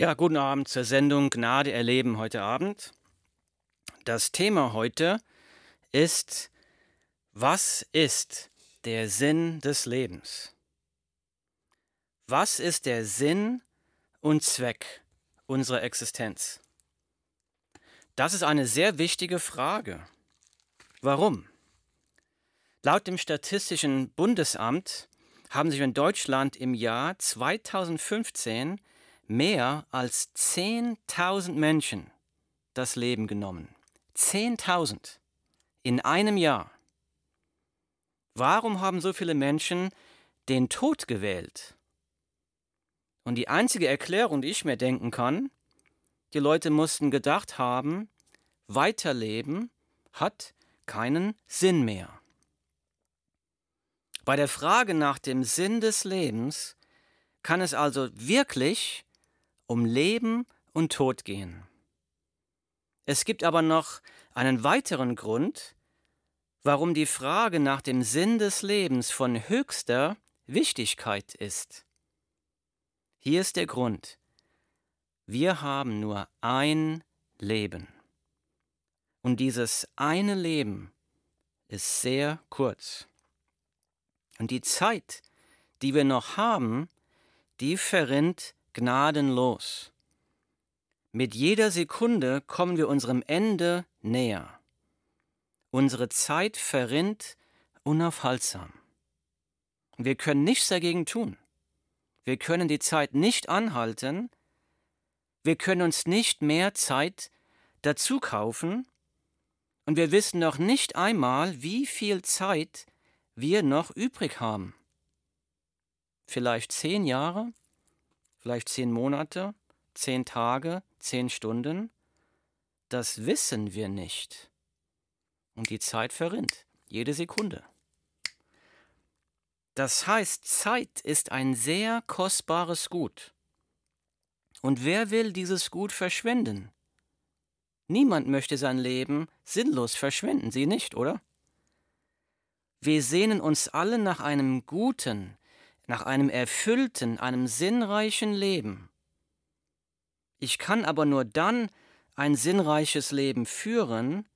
Ja, guten Abend zur Sendung Gnade erleben heute Abend. Das Thema heute ist, was ist der Sinn des Lebens? Was ist der Sinn und Zweck unserer Existenz? Das ist eine sehr wichtige Frage. Warum? Laut dem Statistischen Bundesamt haben sich in Deutschland im Jahr 2015 mehr als 10.000 Menschen das Leben genommen. 10.000 in einem Jahr. Warum haben so viele Menschen den Tod gewählt? Und die einzige Erklärung, die ich mir denken kann, die Leute mussten gedacht haben, weiterleben hat keinen Sinn mehr. Bei der Frage nach dem Sinn des Lebens kann es also wirklich um Leben und Tod gehen. Es gibt aber noch einen weiteren Grund, warum die Frage nach dem Sinn des Lebens von höchster Wichtigkeit ist. Hier ist der Grund. Wir haben nur ein Leben. Und dieses eine Leben ist sehr kurz. Und die Zeit, die wir noch haben, die verrinnt gnadenlos. Mit jeder Sekunde kommen wir unserem Ende näher. Unsere Zeit verrinnt unaufhaltsam. Wir können nichts dagegen tun. Wir können die Zeit nicht anhalten. Wir können uns nicht mehr Zeit dazu kaufen. Und wir wissen noch nicht einmal, wie viel Zeit wir noch übrig haben. Vielleicht zehn Jahre, vielleicht zehn Monate, zehn Tage, zehn Stunden. Das wissen wir nicht. Und die Zeit verrinnt, jede Sekunde. Das heißt, Zeit ist ein sehr kostbares Gut. Und wer will dieses Gut verschwenden? Niemand möchte sein Leben sinnlos verschwenden, Sie nicht, oder? Wir sehnen uns alle nach einem guten, nach einem erfüllten, einem sinnreichen Leben. Ich kann aber nur dann ein sinnreiches Leben führen,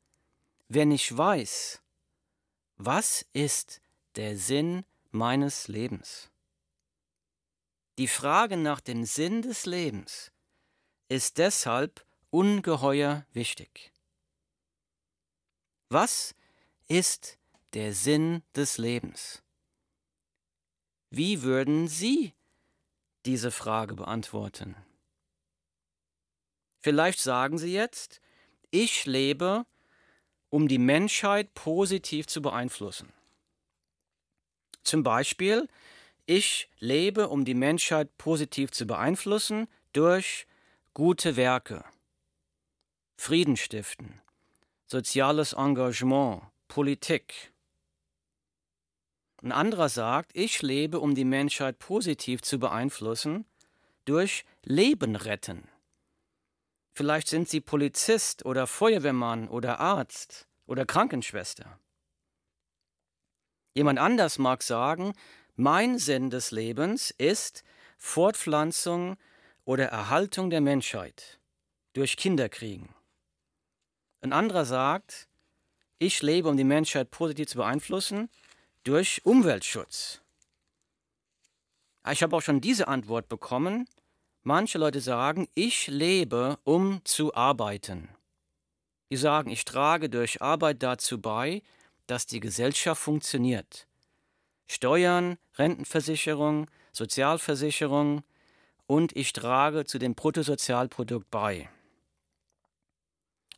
wenn ich weiß, was ist der Sinn meines Lebens. Die Frage nach dem Sinn des Lebens ist deshalb ungeheuer wichtig. Was ist der Sinn des Lebens? Wie würden Sie diese Frage beantworten? Vielleicht sagen Sie jetzt, ich lebe, um die Menschheit positiv zu beeinflussen. Zum Beispiel, ich lebe, um die Menschheit positiv zu beeinflussen durch gute Werke, Frieden stiften, soziales Engagement, Politik. Ein anderer sagt, ich lebe, um die Menschheit positiv zu beeinflussen durch Leben retten. Vielleicht sind Sie Polizist oder Feuerwehrmann oder Arzt oder Krankenschwester. Jemand anders mag sagen, mein Sinn des Lebens ist Fortpflanzung oder Erhaltung der Menschheit durch Kinderkriegen. Ein anderer sagt, ich lebe, um die Menschheit positiv zu beeinflussen, durch Umweltschutz. Ich habe auch schon diese Antwort bekommen. Manche Leute sagen, ich lebe, um zu arbeiten. Die sagen, ich trage durch Arbeit dazu bei, dass die Gesellschaft funktioniert. Steuern, Rentenversicherung, Sozialversicherung und ich trage zu dem Bruttosozialprodukt bei.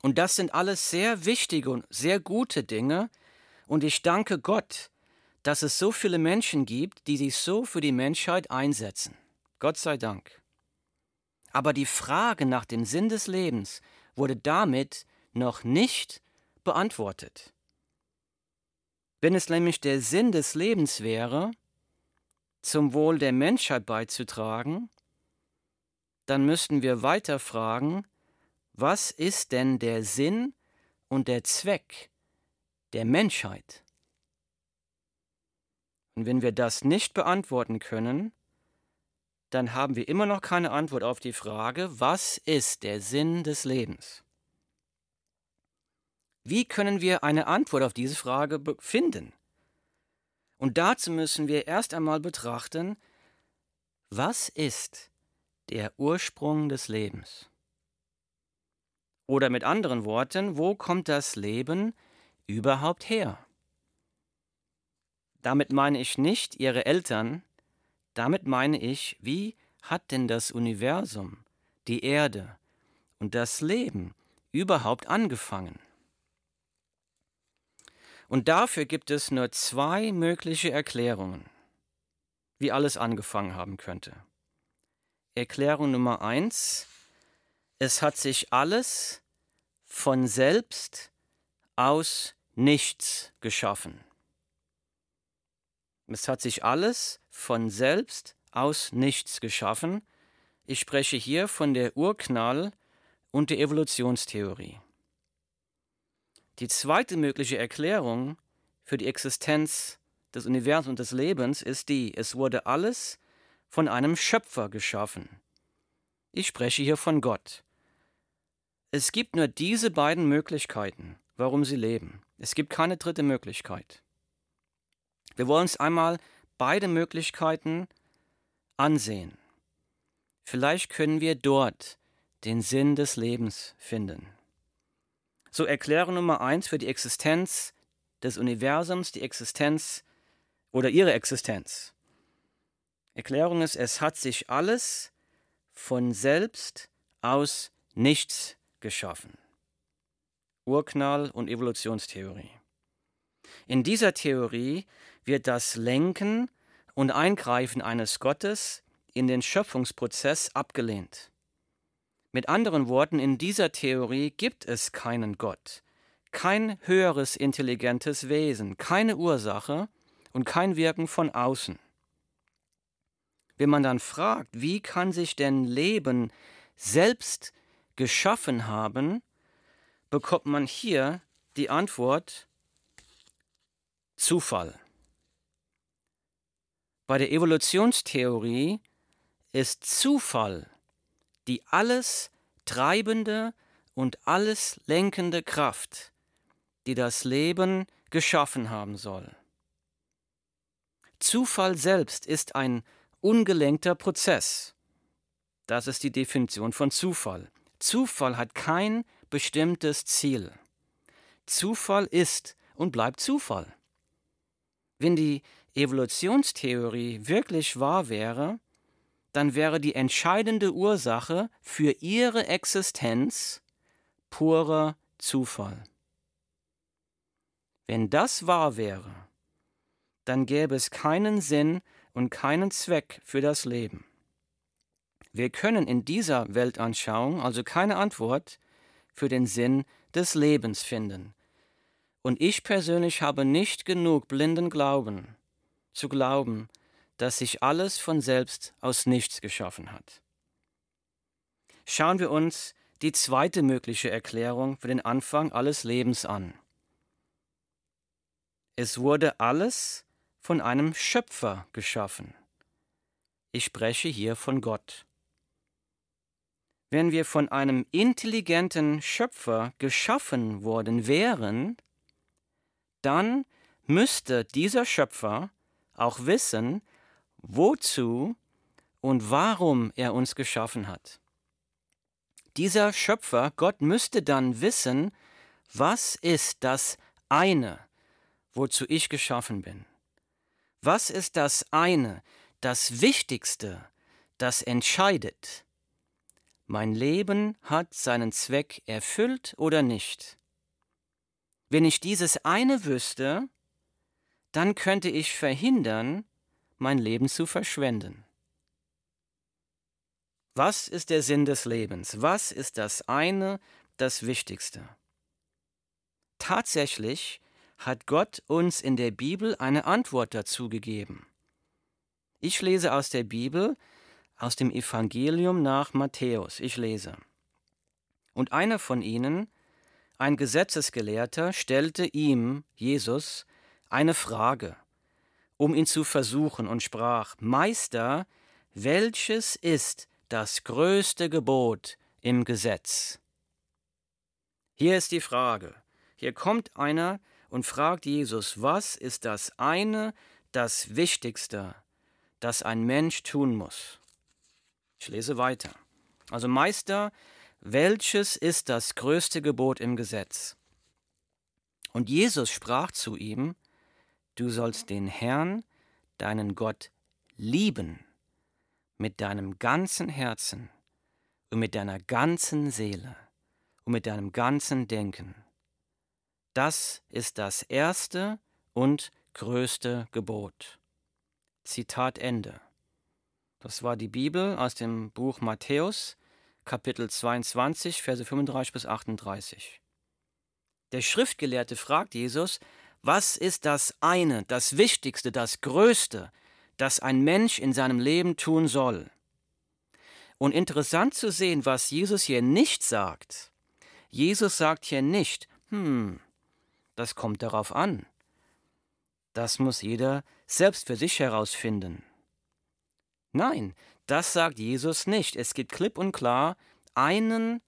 Und das sind alles sehr wichtige und sehr gute Dinge und ich danke Gott, dass es so viele Menschen gibt, die sich so für die Menschheit einsetzen. Gott sei Dank. Aber die Frage nach dem Sinn des Lebens wurde damit noch nicht beantwortet. Wenn es nämlich der Sinn des Lebens wäre, zum Wohl der Menschheit beizutragen, dann müssten wir weiter fragen, was ist denn der Sinn und der Zweck der Menschheit? Und wenn wir das nicht beantworten können, dann haben wir immer noch keine Antwort auf die Frage, was ist der Sinn des Lebens? Wie können wir eine Antwort auf diese Frage finden? Und dazu müssen wir erst einmal betrachten, was ist der Ursprung des Lebens? Oder mit anderen Worten, wo kommt das Leben überhaupt her? Damit meine ich nicht ihre Eltern, damit meine ich, wie hat denn das Universum, die Erde und das Leben überhaupt angefangen? Und dafür gibt es nur zwei mögliche Erklärungen, wie alles angefangen haben könnte. Erklärung Nummer eins, es hat sich alles von selbst aus nichts geschaffen. Es hat sich alles von selbst aus nichts geschaffen. Ich spreche hier von der Urknall und der Evolutionstheorie. Die zweite mögliche Erklärung für die Existenz des Universums und des Lebens ist die, es wurde alles von einem Schöpfer geschaffen. Ich spreche hier von Gott. Es gibt nur diese beiden Möglichkeiten, warum sie leben. Es gibt keine dritte Möglichkeit. Wir wollen uns einmal beide Möglichkeiten ansehen. Vielleicht können wir dort den Sinn des Lebens finden. So Erklärung Nummer eins für die Existenz des Universums, die Existenz oder ihre Existenz. Erklärung ist, es hat sich alles von selbst aus nichts geschaffen. Urknall und Evolutionstheorie. In dieser Theorie wird das Lenken und Eingreifen eines Gottes in den Schöpfungsprozess abgelehnt. Mit anderen Worten, in dieser Theorie gibt es keinen Gott, kein höheres intelligentes Wesen, keine Ursache und kein Wirken von außen. Wenn man dann fragt, wie kann sich denn Leben selbst geschaffen haben, bekommt man hier die Antwort Zufall. Bei der Evolutionstheorie ist Zufall die alles treibende und alles lenkende Kraft, die das Leben geschaffen haben soll. Zufall selbst ist ein ungelenkter Prozess. Das ist die Definition von Zufall. Zufall hat kein bestimmtes Ziel. Zufall ist und bleibt Zufall. Wenn die Evolutionstheorie wirklich wahr wäre, dann wäre die entscheidende Ursache für ihre Existenz purer Zufall. Wenn das wahr wäre, dann gäbe es keinen Sinn und keinen Zweck für das Leben. Wir können in dieser Weltanschauung also keine Antwort für den Sinn des Lebens finden. Und ich persönlich habe nicht genug blinden Glauben, zu glauben, dass sich alles von selbst aus nichts geschaffen hat. Schauen wir uns die zweite mögliche Erklärung für den Anfang alles Lebens an. Es wurde alles von einem Schöpfer geschaffen. Ich spreche hier von Gott. Wenn wir von einem intelligenten Schöpfer geschaffen worden wären, dann müsste dieser Schöpfer auch wissen, wozu und warum er uns geschaffen hat. Dieser Schöpfer, Gott, müsste dann wissen, was ist das eine, wozu ich geschaffen bin? Was ist das eine, das Wichtigste, das entscheidet? Mein Leben hat seinen Zweck erfüllt oder nicht? Wenn ich dieses eine wüsste, dann könnte ich verhindern, mein Leben zu verschwenden. Was ist der Sinn des Lebens? Was ist das eine, das Wichtigste? Tatsächlich hat Gott uns in der Bibel eine Antwort dazu gegeben. Ich lese aus der Bibel, aus dem Evangelium nach Matthäus. Ich lese. Und einer von ihnen, ein Gesetzesgelehrter, stellte ihm, Jesus, eine Frage um ihn zu versuchen, und sprach, Meister, welches ist das größte Gebot im Gesetz? Hier ist die Frage. Hier kommt einer und fragt Jesus, was ist das eine, das Wichtigste, das ein Mensch tun muss? Ich lese weiter. Also Meister, welches ist das größte Gebot im Gesetz? Und Jesus sprach zu ihm, du sollst den Herrn, deinen Gott, lieben mit deinem ganzen Herzen und mit deiner ganzen Seele und mit deinem ganzen Denken. Das ist das erste und größte Gebot. Zitat Ende. Das war die Bibel aus dem Buch Matthäus, Kapitel 22, Verse 35 bis 38. Der Schriftgelehrte fragt Jesus, was ist das eine, das Wichtigste, das Größte, das ein Mensch in seinem Leben tun soll? Und interessant zu sehen, was Jesus hier nicht sagt. Jesus sagt hier nicht, hm, das kommt darauf an. Das muss jeder selbst für sich herausfinden. Nein, das sagt Jesus nicht. Es gibt klipp und klar einen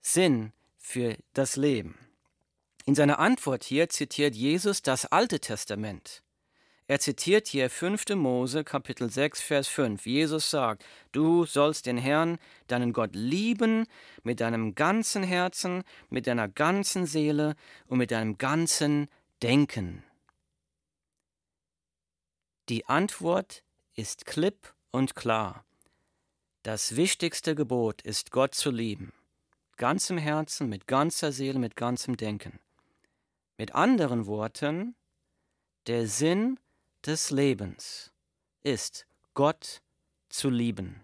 Sinn für das Leben. In seiner Antwort hier zitiert Jesus das Alte Testament. Er zitiert hier 5. Mose Kapitel 6 Vers 5. Jesus sagt, du sollst den Herrn, deinen Gott lieben mit deinem ganzen Herzen, mit deiner ganzen Seele und mit deinem ganzen Denken. Die Antwort ist klipp und klar. Das wichtigste Gebot ist Gott zu lieben, ganzem Herzen, mit ganzer Seele, mit ganzem Denken. Mit anderen Worten, der Sinn des Lebens ist, Gott zu lieben.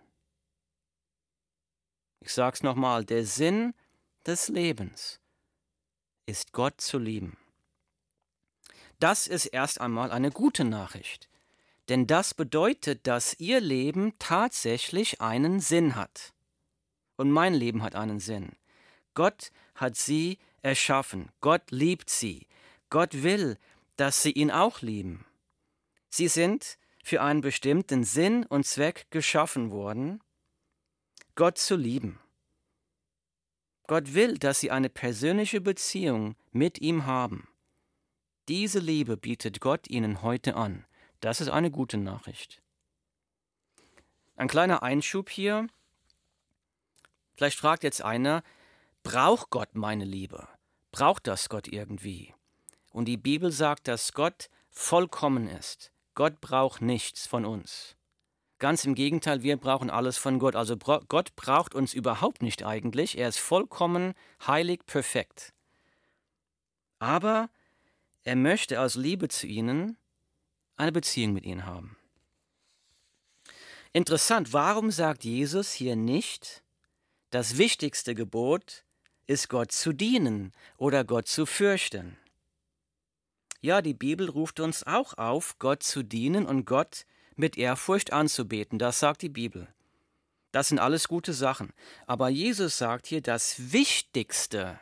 Ich sage es nochmal, der Sinn des Lebens ist Gott zu lieben. Das ist erst einmal eine gute Nachricht, denn das bedeutet, dass Ihr Leben tatsächlich einen Sinn hat. Und mein Leben hat einen Sinn. Gott hat Sie erschaffen, Gott liebt Sie, Gott will, dass Sie ihn auch lieben. Sie sind für einen bestimmten Sinn und Zweck geschaffen worden, Gott zu lieben. Gott will, dass sie eine persönliche Beziehung mit ihm haben. Diese Liebe bietet Gott ihnen heute an. Das ist eine gute Nachricht. Ein kleiner Einschub hier. Vielleicht fragt jetzt einer, braucht Gott meine Liebe? Braucht das Gott irgendwie? Und die Bibel sagt, dass Gott vollkommen ist. Gott braucht nichts von uns. Ganz im Gegenteil, wir brauchen alles von Gott. Also Gott braucht uns überhaupt nicht eigentlich. Er ist vollkommen heilig, perfekt. Aber er möchte aus Liebe zu ihnen eine Beziehung mit ihnen haben. Interessant, warum sagt Jesus hier nicht, das wichtigste Gebot ist Gott zu dienen oder Gott zu fürchten? Ja, die Bibel ruft uns auch auf, Gott zu dienen und Gott mit Ehrfurcht anzubeten. Das sagt die Bibel. Das sind alles gute Sachen. Aber Jesus sagt hier, das Wichtigste,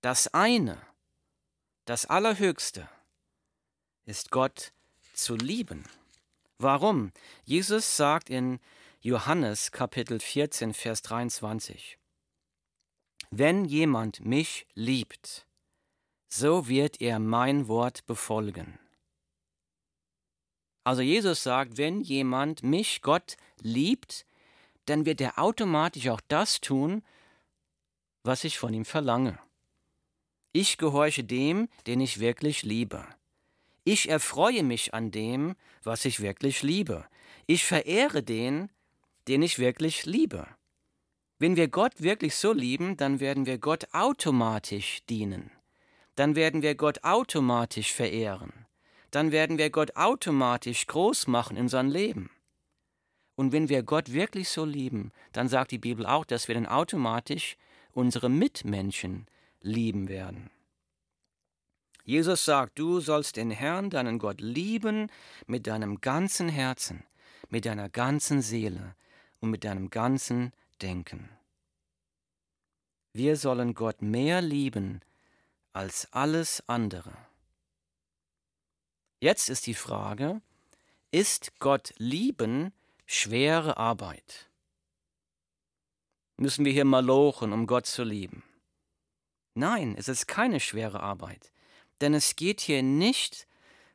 das eine, das Allerhöchste, ist Gott zu lieben. Warum? Jesus sagt in Johannes Kapitel 14, Vers 23, Wenn jemand mich liebt, so wird er mein Wort befolgen. Also Jesus sagt, wenn jemand mich, Gott, liebt, dann wird er automatisch auch das tun, was ich von ihm verlange. Ich gehorche dem, den ich wirklich liebe. Ich erfreue mich an dem, was ich wirklich liebe. Ich verehre den, den ich wirklich liebe. Wenn wir Gott wirklich so lieben, dann werden wir Gott automatisch dienen dann werden wir Gott automatisch verehren. Dann werden wir Gott automatisch groß machen in sein Leben. Und wenn wir Gott wirklich so lieben, dann sagt die Bibel auch, dass wir dann automatisch unsere Mitmenschen lieben werden. Jesus sagt, du sollst den Herrn, deinen Gott, lieben mit deinem ganzen Herzen, mit deiner ganzen Seele und mit deinem ganzen Denken. Wir sollen Gott mehr lieben als alles andere. Jetzt ist die Frage, ist Gott lieben schwere Arbeit. Müssen wir hier malochen, um Gott zu lieben? Nein, es ist keine schwere Arbeit, denn es geht hier nicht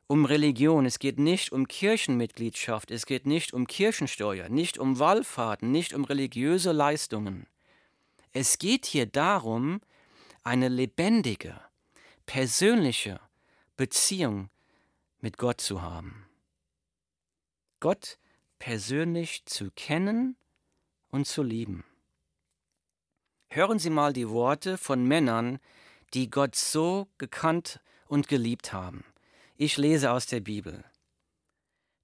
um Religion, es geht nicht um Kirchenmitgliedschaft, es geht nicht um Kirchensteuer, nicht um Wallfahrten, nicht um religiöse Leistungen. Es geht hier darum, eine lebendige, persönliche Beziehung mit Gott zu haben. Gott persönlich zu kennen und zu lieben. Hören Sie mal die Worte von Männern, die Gott so gekannt und geliebt haben. Ich lese aus der Bibel.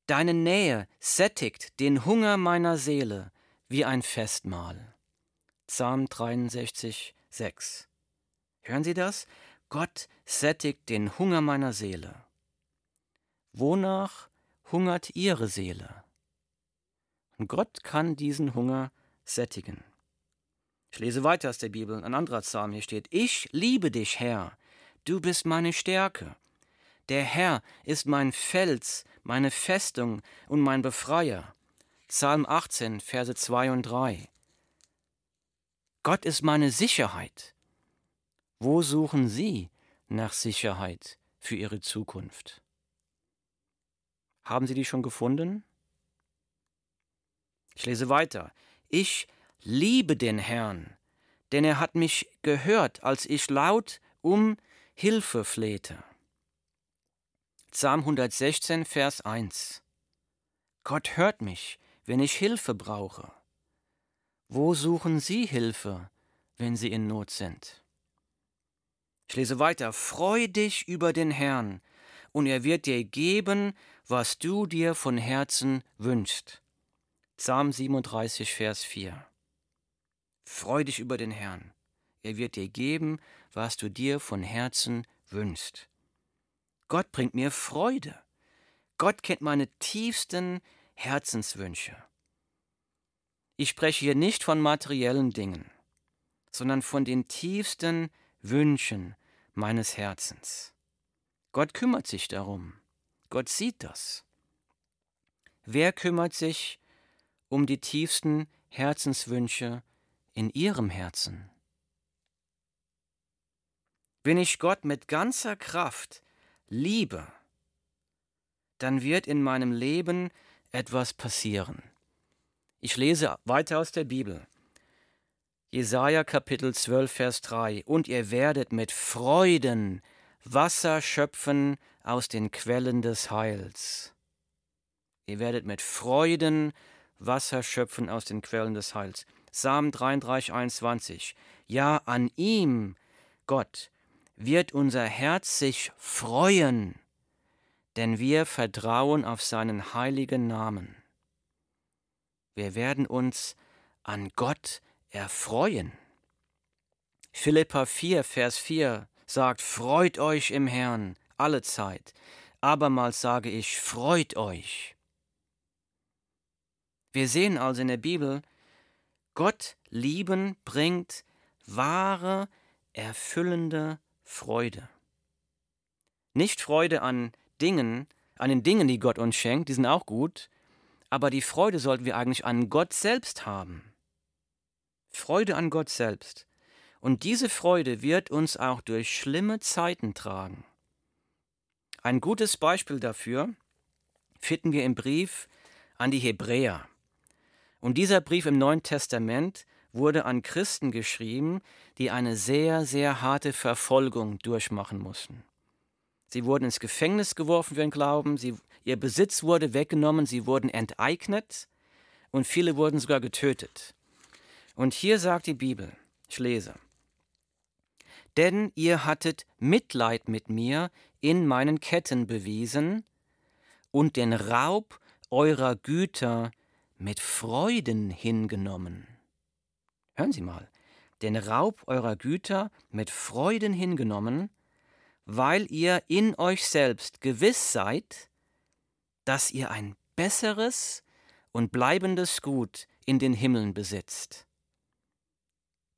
Deine Nähe sättigt den Hunger meiner Seele wie ein Festmahl. Psalm 63, 6. Hören Sie das? Gott sättigt den Hunger meiner Seele. Wonach hungert Ihre Seele? Und Gott kann diesen Hunger sättigen. Ich lese weiter aus der Bibel, ein anderer Psalm hier steht, Ich liebe dich, Herr, du bist meine Stärke. Der Herr ist mein Fels, meine Festung und mein Befreier. Psalm 18, Verse 2 und 3. Gott ist meine Sicherheit. Wo suchen Sie nach Sicherheit für Ihre Zukunft? Haben Sie die schon gefunden? Ich lese weiter. Ich liebe den Herrn, denn er hat mich gehört, als ich laut um Hilfe flehte. Psalm 116, Vers 1. Gott hört mich, wenn ich Hilfe brauche. Wo suchen Sie Hilfe, wenn Sie in Not sind? Ich lese weiter. Freu dich über den Herrn, und er wird dir geben, was du dir von Herzen wünschst. Psalm 37, Vers 4. Freu dich über den Herrn. Er wird dir geben, was du dir von Herzen wünschst. Gott bringt mir Freude. Gott kennt meine tiefsten Herzenswünsche. Ich spreche hier nicht von materiellen Dingen, sondern von den tiefsten Wünschen meines Herzens. Gott kümmert sich darum. Gott sieht das. Wer kümmert sich um die tiefsten Herzenswünsche in Ihrem Herzen? Wenn ich Gott mit ganzer Kraft liebe, dann wird in meinem Leben etwas passieren. Ich lese weiter aus der Bibel. Jesaja Kapitel 12, Vers 3. Und ihr werdet mit Freuden Wasser schöpfen aus den Quellen des Heils. Ihr werdet mit Freuden Wasser schöpfen aus den Quellen des Heils. Psalm 33, 21. Ja, an ihm, Gott, wird unser Herz sich freuen, denn wir vertrauen auf seinen heiligen Namen. Wir werden uns an Gott erfreuen. Philippa 4, Vers 4 sagt, Freut euch im Herrn alle Zeit. Abermals sage ich, freut euch. Wir sehen also in der Bibel, Gott lieben bringt wahre, erfüllende Freude. Nicht Freude an Dingen, an den Dingen, die Gott uns schenkt, die sind auch gut, aber die Freude sollten wir eigentlich an Gott selbst haben. Freude an Gott selbst. Und diese Freude wird uns auch durch schlimme Zeiten tragen. Ein gutes Beispiel dafür finden wir im Brief an die Hebräer. Und dieser Brief im Neuen Testament wurde an Christen geschrieben, die eine sehr, sehr harte Verfolgung durchmachen mussten. Sie wurden ins Gefängnis geworfen für den Glauben, sie, ihr Besitz wurde weggenommen, sie wurden enteignet und viele wurden sogar getötet. Und hier sagt die Bibel, ich lese, denn ihr hattet Mitleid mit mir in meinen Ketten bewiesen und den Raub eurer Güter mit Freuden hingenommen. Hören Sie mal, den Raub eurer Güter mit Freuden hingenommen, weil ihr in euch selbst gewiss seid, dass ihr ein besseres und bleibendes Gut in den Himmeln besitzt.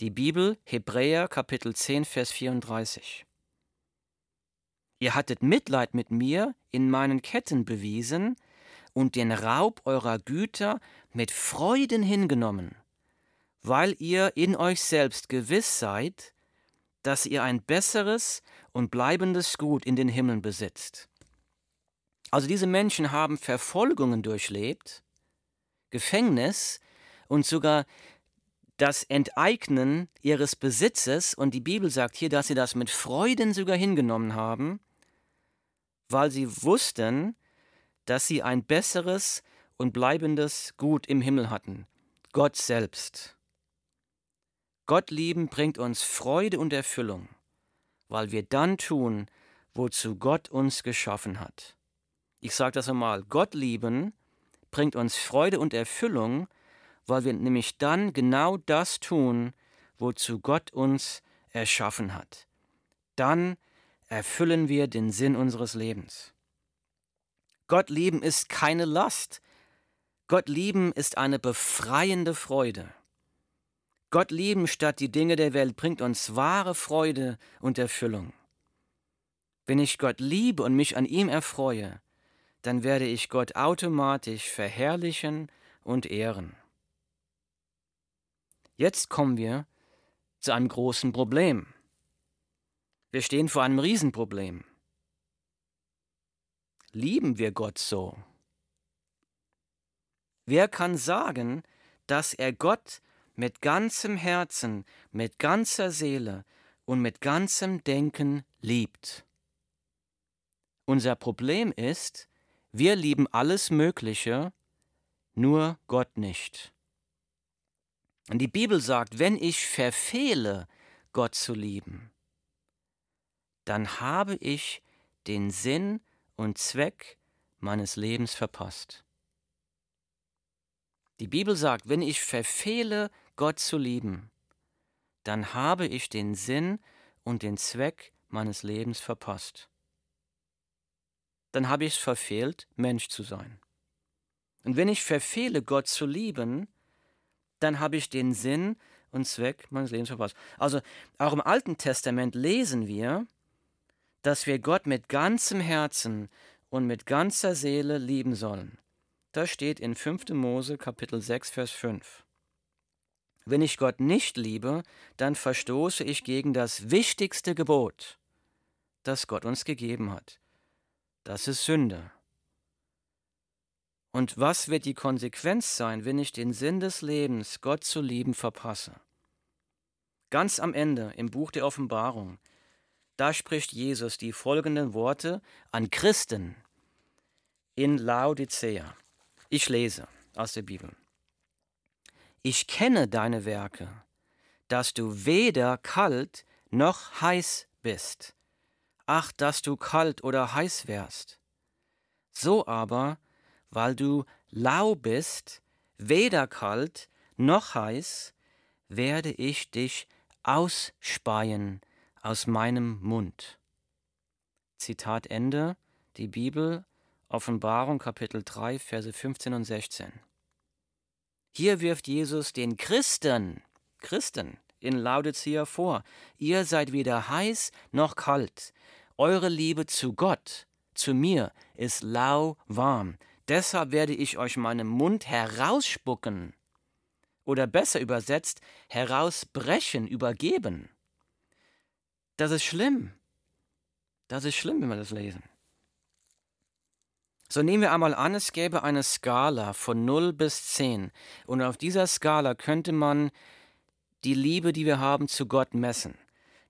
Die Bibel, Hebräer Kapitel 10, Vers 34. Ihr hattet Mitleid mit mir in meinen Ketten bewiesen und den Raub eurer Güter mit Freuden hingenommen, weil ihr in euch selbst gewiss seid, dass ihr ein besseres und bleibendes Gut in den Himmeln besitzt. Also diese Menschen haben Verfolgungen durchlebt, Gefängnis und sogar das Enteignen ihres Besitzes, und die Bibel sagt hier, dass sie das mit Freuden sogar hingenommen haben, weil sie wussten, dass sie ein besseres und bleibendes Gut im Himmel hatten, Gott selbst. Gott lieben bringt uns Freude und Erfüllung, weil wir dann tun, wozu Gott uns geschaffen hat. Ich sage das einmal, Gott lieben bringt uns Freude und Erfüllung, weil wir nämlich dann genau das tun, wozu Gott uns erschaffen hat. Dann erfüllen wir den Sinn unseres Lebens. Gott lieben ist keine Last. Gott lieben ist eine befreiende Freude. Gott lieben statt die Dinge der Welt bringt uns wahre Freude und Erfüllung. Wenn ich Gott liebe und mich an ihm erfreue, dann werde ich Gott automatisch verherrlichen und ehren. Jetzt kommen wir zu einem großen Problem. Wir stehen vor einem Riesenproblem. Lieben wir Gott so? Wer kann sagen, dass er Gott mit ganzem Herzen, mit ganzer Seele und mit ganzem Denken liebt? Unser Problem ist, wir lieben alles Mögliche, nur Gott nicht. Und die Bibel sagt, wenn ich verfehle, Gott zu lieben, dann habe ich den Sinn und Zweck meines Lebens verpasst. Die Bibel sagt, wenn ich verfehle, Gott zu lieben, dann habe ich den Sinn und den Zweck meines Lebens verpasst. Dann habe ich es verfehlt, Mensch zu sein. Und wenn ich verfehle, Gott zu lieben, dann habe ich den Sinn und Zweck meines Lebens verpasst. Also auch im Alten Testament lesen wir, dass wir Gott mit ganzem Herzen und mit ganzer Seele lieben sollen. Das steht in 5. Mose Kapitel 6, Vers 5. Wenn ich Gott nicht liebe, dann verstoße ich gegen das wichtigste Gebot, das Gott uns gegeben hat. Das ist Sünde. Und was wird die Konsequenz sein, wenn ich den Sinn des Lebens, Gott zu lieben, verpasse? Ganz am Ende im Buch der Offenbarung da spricht Jesus die folgenden Worte an Christen in Laodicea. Ich lese aus der Bibel. Ich kenne deine Werke, dass du weder kalt noch heiß bist. Ach, dass du kalt oder heiß wärst. So aber, weil du lau bist, weder kalt noch heiß, werde ich dich ausspeien aus meinem Mund. Zitat Ende, die Bibel, Offenbarung Kapitel 3, Verse 15 und 16. Hier wirft Jesus den Christen, Christen in Laodicea vor, ihr seid weder heiß noch kalt, eure Liebe zu Gott, zu mir, ist lauwarm, deshalb werde ich euch meinen Mund herausspucken, oder besser übersetzt, herausbrechen, übergeben. Das ist schlimm. Das ist schlimm, wenn wir das lesen. So nehmen wir einmal an, es gäbe eine Skala von 0 bis 10. Und auf dieser Skala könnte man die Liebe, die wir haben, zu Gott messen.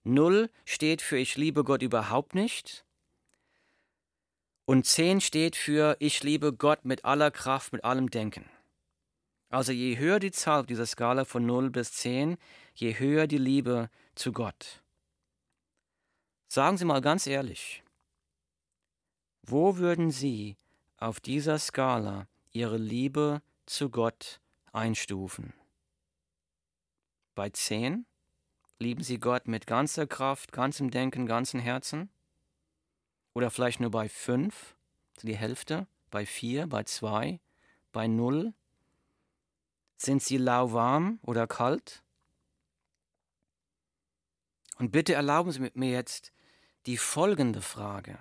0 steht für ich liebe Gott überhaupt nicht. Und 10 steht für ich liebe Gott mit aller Kraft, mit allem Denken. Also je höher die Zahl auf dieser Skala von 0 bis 10, je höher die Liebe zu Gott. Sagen Sie mal ganz ehrlich, wo würden Sie auf dieser Skala Ihre Liebe zu Gott einstufen? Bei zehn? Lieben Sie Gott mit ganzer Kraft, ganzem Denken, ganzem Herzen? Oder vielleicht nur bei fünf, die Hälfte? Bei vier, bei zwei, bei null? Sind Sie lauwarm oder kalt? Und bitte erlauben Sie mir jetzt, die folgende Frage.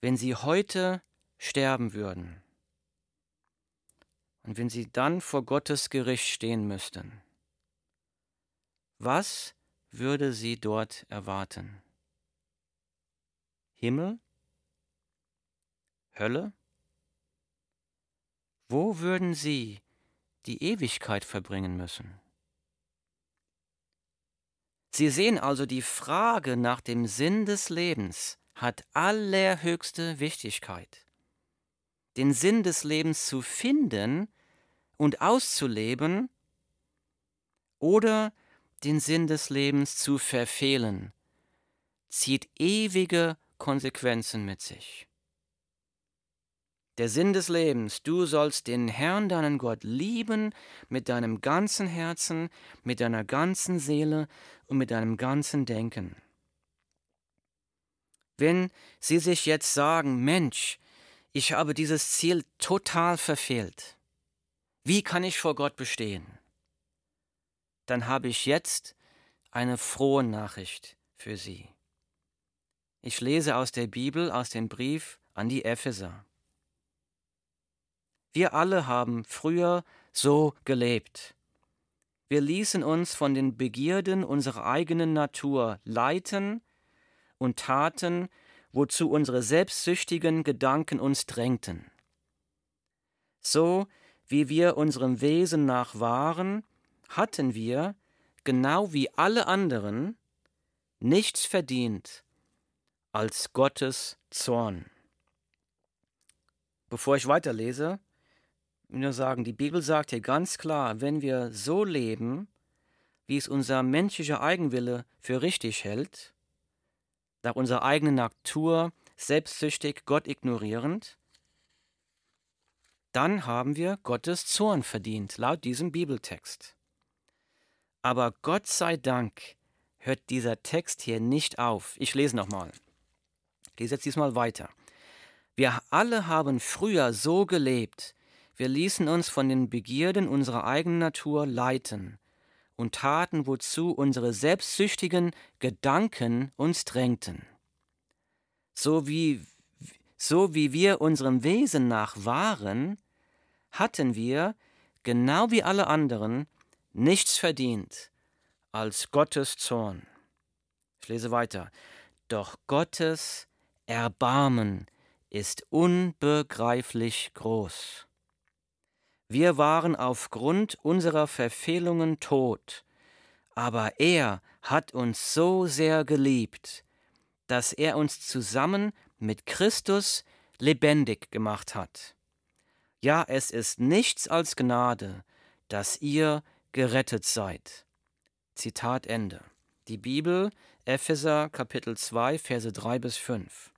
Wenn Sie heute sterben würden und wenn Sie dann vor Gottes Gericht stehen müssten, was würde Sie dort erwarten? Himmel? Hölle? Wo würden Sie die Ewigkeit verbringen müssen? Sie sehen also, die Frage nach dem Sinn des Lebens hat allerhöchste Wichtigkeit. Den Sinn des Lebens zu finden und auszuleben oder den Sinn des Lebens zu verfehlen, zieht ewige Konsequenzen mit sich. Der Sinn des Lebens, du sollst den Herrn, deinen Gott, lieben mit deinem ganzen Herzen, mit deiner ganzen Seele und mit deinem ganzen Denken. Wenn Sie sich jetzt sagen, Mensch, ich habe dieses Ziel total verfehlt, wie kann ich vor Gott bestehen? Dann habe ich jetzt eine frohe Nachricht für Sie. Ich lese aus der Bibel, aus dem Brief an die Epheser. Wir alle haben früher so gelebt. Wir ließen uns von den Begierden unserer eigenen Natur leiten und taten, wozu unsere selbstsüchtigen Gedanken uns drängten. So wie wir unserem Wesen nach waren, hatten wir, genau wie alle anderen, nichts verdient als Gottes Zorn. Bevor ich weiterlese, nur sagen, die Bibel sagt hier ganz klar, wenn wir so leben, wie es unser menschlicher Eigenwille für richtig hält, nach unserer eigenen Natur, selbstsüchtig, Gott ignorierend, dann haben wir Gottes Zorn verdient, laut diesem Bibeltext. Aber Gott sei Dank hört dieser Text hier nicht auf. Ich lese nochmal. Ich lese jetzt diesmal weiter. Wir alle haben früher so gelebt, wir ließen uns von den Begierden unserer eigenen Natur leiten und taten, wozu unsere selbstsüchtigen Gedanken uns drängten. So wie, so wie wir unserem Wesen nach waren, hatten wir, genau wie alle anderen, nichts verdient als Gottes Zorn. Ich lese weiter. Doch Gottes Erbarmen ist unbegreiflich groß. Wir waren aufgrund unserer Verfehlungen tot, aber er hat uns so sehr geliebt, dass er uns zusammen mit Christus lebendig gemacht hat. Ja, es ist nichts als Gnade, dass ihr gerettet seid. Zitat Ende. Die Bibel, Epheser Kapitel 2, Verse 3 bis 5.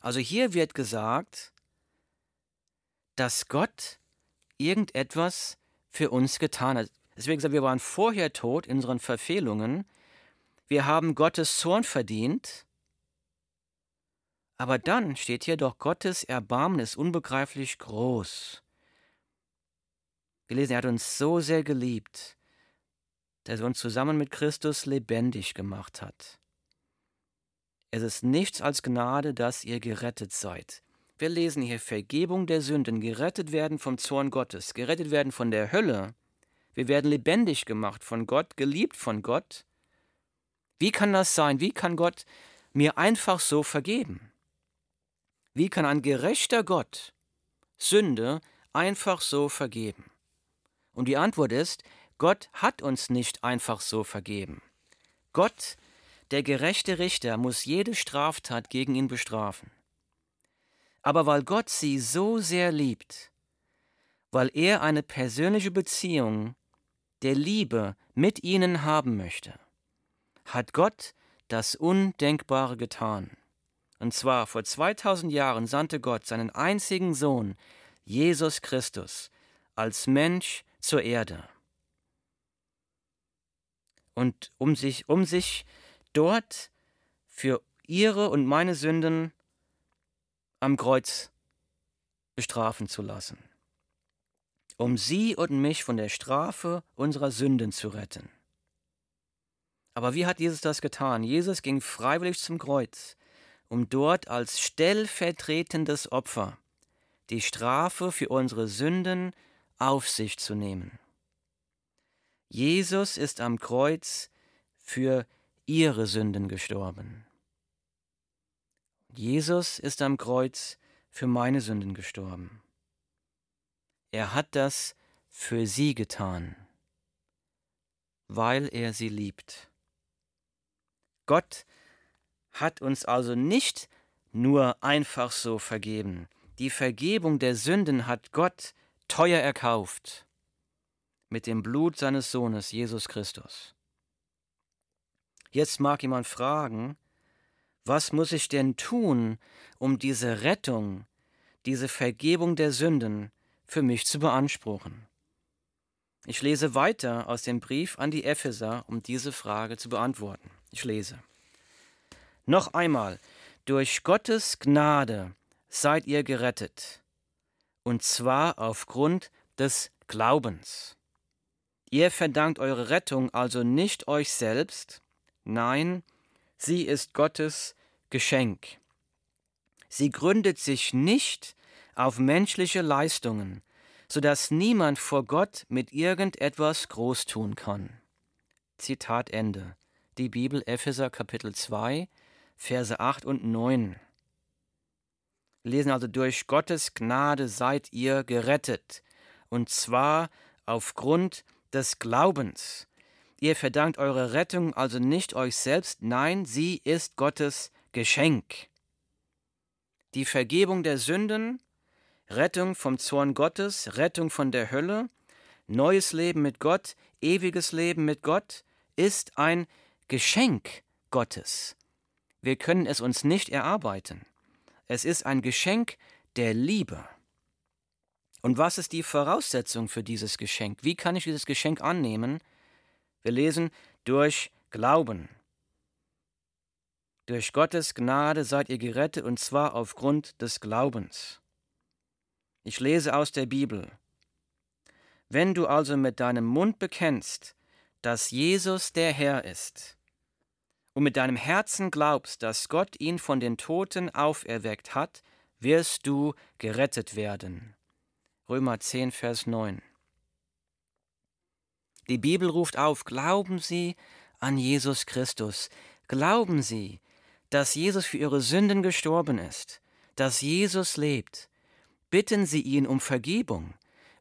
Also hier wird gesagt, dass Gott irgendetwas für uns getan hat. Deswegen sagen wir waren vorher tot in unseren Verfehlungen. Wir haben Gottes Zorn verdient. Aber dann steht hier doch, Gottes Erbarmen ist unbegreiflich groß. Wir lesen, er hat uns so sehr geliebt, dass er uns zusammen mit Christus lebendig gemacht hat. Es ist nichts als Gnade, dass ihr gerettet seid. Wir lesen hier Vergebung der Sünden, gerettet werden vom Zorn Gottes, gerettet werden von der Hölle. Wir werden lebendig gemacht von Gott, geliebt von Gott. Wie kann das sein? Wie kann Gott mir einfach so vergeben? Wie kann ein gerechter Gott Sünde einfach so vergeben? Und die Antwort ist, Gott hat uns nicht einfach so vergeben. Gott, der gerechte Richter, muss jede Straftat gegen ihn bestrafen. Aber weil Gott sie so sehr liebt, weil er eine persönliche Beziehung der Liebe mit ihnen haben möchte, hat Gott das Undenkbare getan. Und zwar vor 2000 Jahren sandte Gott seinen einzigen Sohn, Jesus Christus, als Mensch zur Erde. Und um sich, um sich dort für ihre und meine Sünden am Kreuz bestrafen zu lassen, um sie und mich von der Strafe unserer Sünden zu retten. Aber wie hat Jesus das getan? Jesus ging freiwillig zum Kreuz um dort als stellvertretendes Opfer die Strafe für unsere Sünden auf sich zu nehmen. Jesus ist am Kreuz für ihre Sünden gestorben. Jesus ist am Kreuz für meine Sünden gestorben. Er hat das für sie getan, weil er sie liebt. Gott hat uns also nicht nur einfach so vergeben. Die Vergebung der Sünden hat Gott teuer erkauft mit dem Blut seines Sohnes Jesus Christus. Jetzt mag jemand fragen, was muss ich denn tun, um diese Rettung, diese Vergebung der Sünden für mich zu beanspruchen? Ich lese weiter aus dem Brief an die Epheser, um diese Frage zu beantworten. Ich lese. Noch einmal, durch Gottes Gnade seid ihr gerettet, und zwar aufgrund des Glaubens. Ihr verdankt eure Rettung also nicht euch selbst, nein, sie ist Gottes Geschenk. Sie gründet sich nicht auf menschliche Leistungen, so dass niemand vor Gott mit irgendetwas groß tun kann. Zitat Ende. Die Bibel Epheser Kapitel 2, Verse 8 und 9. Wir lesen also, durch Gottes Gnade seid ihr gerettet, und zwar aufgrund des Glaubens. Ihr verdankt eure Rettung also nicht euch selbst, nein, sie ist Gottes Geschenk. Die Vergebung der Sünden, Rettung vom Zorn Gottes, Rettung von der Hölle, neues Leben mit Gott, ewiges Leben mit Gott, ist ein Geschenk Gottes. Wir können es uns nicht erarbeiten. Es ist ein Geschenk der Liebe. Und was ist die Voraussetzung für dieses Geschenk? Wie kann ich dieses Geschenk annehmen? Wir lesen durch Glauben. Durch Gottes Gnade seid ihr gerettet und zwar aufgrund des Glaubens. Ich lese aus der Bibel. Wenn du also mit deinem Mund bekennst, dass Jesus der Herr ist, und mit deinem Herzen glaubst, dass Gott ihn von den Toten auferweckt hat, wirst du gerettet werden. Römer 10, Vers 9. Die Bibel ruft auf, glauben Sie an Jesus Christus, glauben Sie, dass Jesus für Ihre Sünden gestorben ist, dass Jesus lebt. Bitten Sie ihn um Vergebung,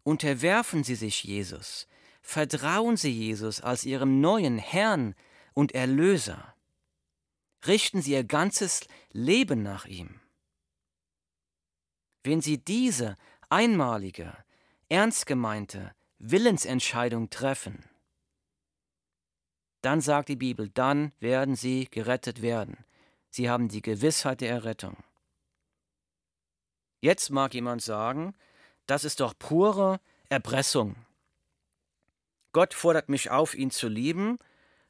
unterwerfen Sie sich Jesus, vertrauen Sie Jesus als Ihrem neuen Herrn und Erlöser. Richten Sie Ihr ganzes Leben nach ihm. Wenn Sie diese einmalige, ernst gemeinte Willensentscheidung treffen, dann sagt die Bibel, dann werden sie gerettet werden. Sie haben die Gewissheit der Errettung. Jetzt mag jemand sagen, das ist doch pure Erpressung. Gott fordert mich auf, ihn zu lieben.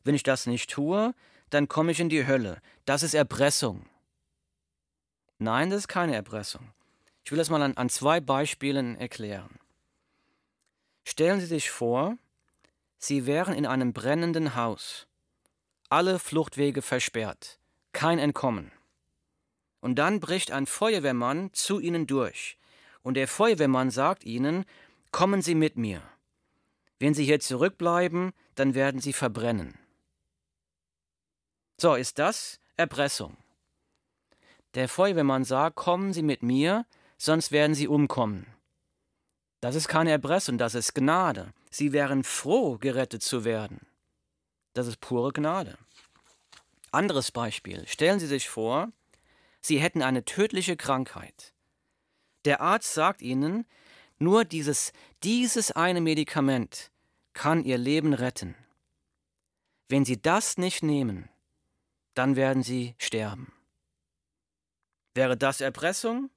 Wenn ich das nicht tue, dann komme ich in die Hölle. Das ist Erpressung. Nein, das ist keine Erpressung. Ich will das mal an, an zwei Beispielen erklären. Stellen Sie sich vor, Sie wären in einem brennenden Haus, alle Fluchtwege versperrt, kein Entkommen. Und dann bricht ein Feuerwehrmann zu Ihnen durch, und der Feuerwehrmann sagt Ihnen, kommen Sie mit mir. Wenn Sie hier zurückbleiben, dann werden Sie verbrennen. So, ist das Erpressung. Der Feuerwehrmann sagt, kommen Sie mit mir, sonst werden sie umkommen. Das ist keine Erpressung, das ist Gnade. Sie wären froh, gerettet zu werden. Das ist pure Gnade. Anderes Beispiel. Stellen Sie sich vor, Sie hätten eine tödliche Krankheit. Der Arzt sagt Ihnen, nur dieses, dieses eine Medikament kann Ihr Leben retten. Wenn Sie das nicht nehmen, dann werden Sie sterben. Wäre das Erpressung?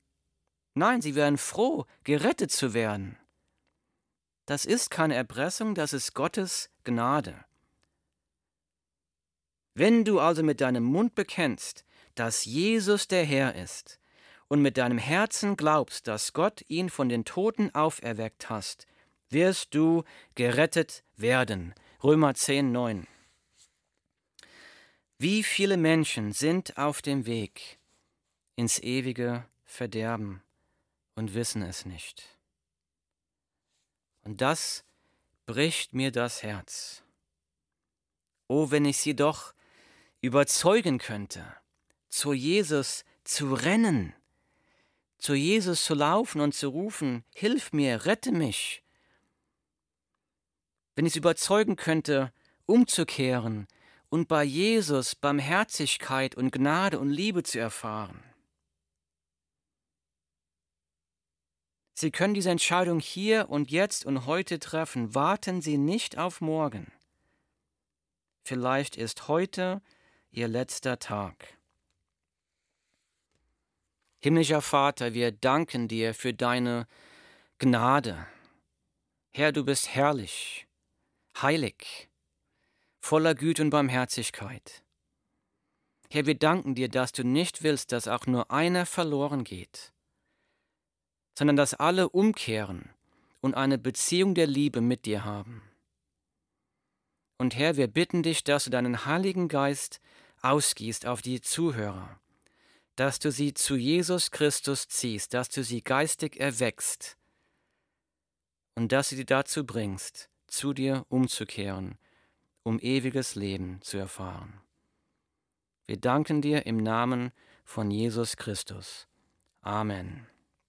Nein, sie wären froh, gerettet zu werden. Das ist keine Erpressung, das ist Gottes Gnade. Wenn du also mit deinem Mund bekennst, dass Jesus der Herr ist, und mit deinem Herzen glaubst, dass Gott ihn von den Toten auferweckt hast, wirst du gerettet werden. Römer 10, 9. Wie viele Menschen sind auf dem Weg, ins ewige Verderben und wissen es nicht. Und das bricht mir das Herz. Oh, wenn ich sie doch überzeugen könnte, zu Jesus zu rennen, zu Jesus zu laufen und zu rufen, Hilf mir, rette mich. Wenn ich sie überzeugen könnte, umzukehren und bei Jesus Barmherzigkeit und Gnade und Liebe zu erfahren. Sie können diese Entscheidung hier und jetzt und heute treffen. Warten Sie nicht auf morgen. Vielleicht ist heute Ihr letzter Tag. Himmlischer Vater, wir danken dir für deine Gnade. Herr, du bist herrlich, heilig, voller Güte und Barmherzigkeit. Herr, wir danken dir, dass du nicht willst, dass auch nur einer verloren geht sondern dass alle umkehren und eine Beziehung der Liebe mit dir haben. Und Herr, wir bitten dich, dass du deinen Heiligen Geist ausgießt auf die Zuhörer, dass du sie zu Jesus Christus ziehst, dass du sie geistig erwächst und dass sie dazu bringst, zu dir umzukehren, um ewiges Leben zu erfahren. Wir danken dir im Namen von Jesus Christus. Amen.